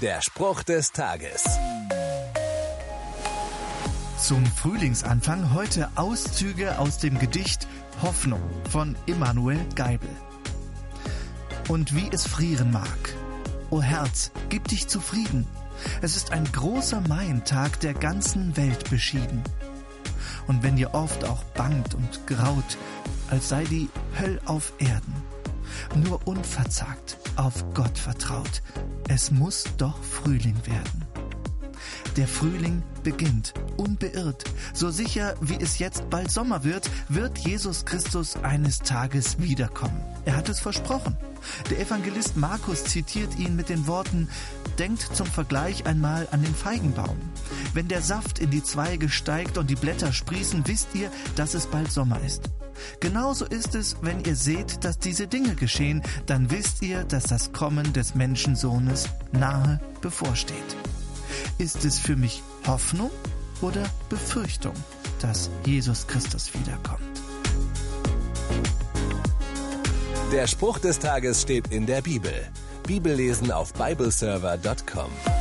Der Spruch des Tages. Zum Frühlingsanfang heute Auszüge aus dem Gedicht Hoffnung von Immanuel Geibel. Und wie es frieren mag. O Herz, gib dich zufrieden. Es ist ein großer Maientag der ganzen Welt beschieden. Und wenn dir oft auch bangt und graut, als sei die Höll auf Erden, nur unverzagt auf Gott vertraut, es muss doch Frühling werden. Der Frühling beginnt, unbeirrt. So sicher wie es jetzt bald Sommer wird, wird Jesus Christus eines Tages wiederkommen. Er hat es versprochen. Der Evangelist Markus zitiert ihn mit den Worten, Denkt zum Vergleich einmal an den Feigenbaum. Wenn der Saft in die Zweige steigt und die Blätter sprießen, wisst ihr, dass es bald Sommer ist. Genauso ist es, wenn ihr seht, dass diese Dinge geschehen, dann wisst ihr, dass das Kommen des Menschensohnes nahe bevorsteht. Ist es für mich Hoffnung oder Befürchtung, dass Jesus Christus wiederkommt? Der Spruch des Tages steht in der Bibel. Bibellesen auf bibleserver.com.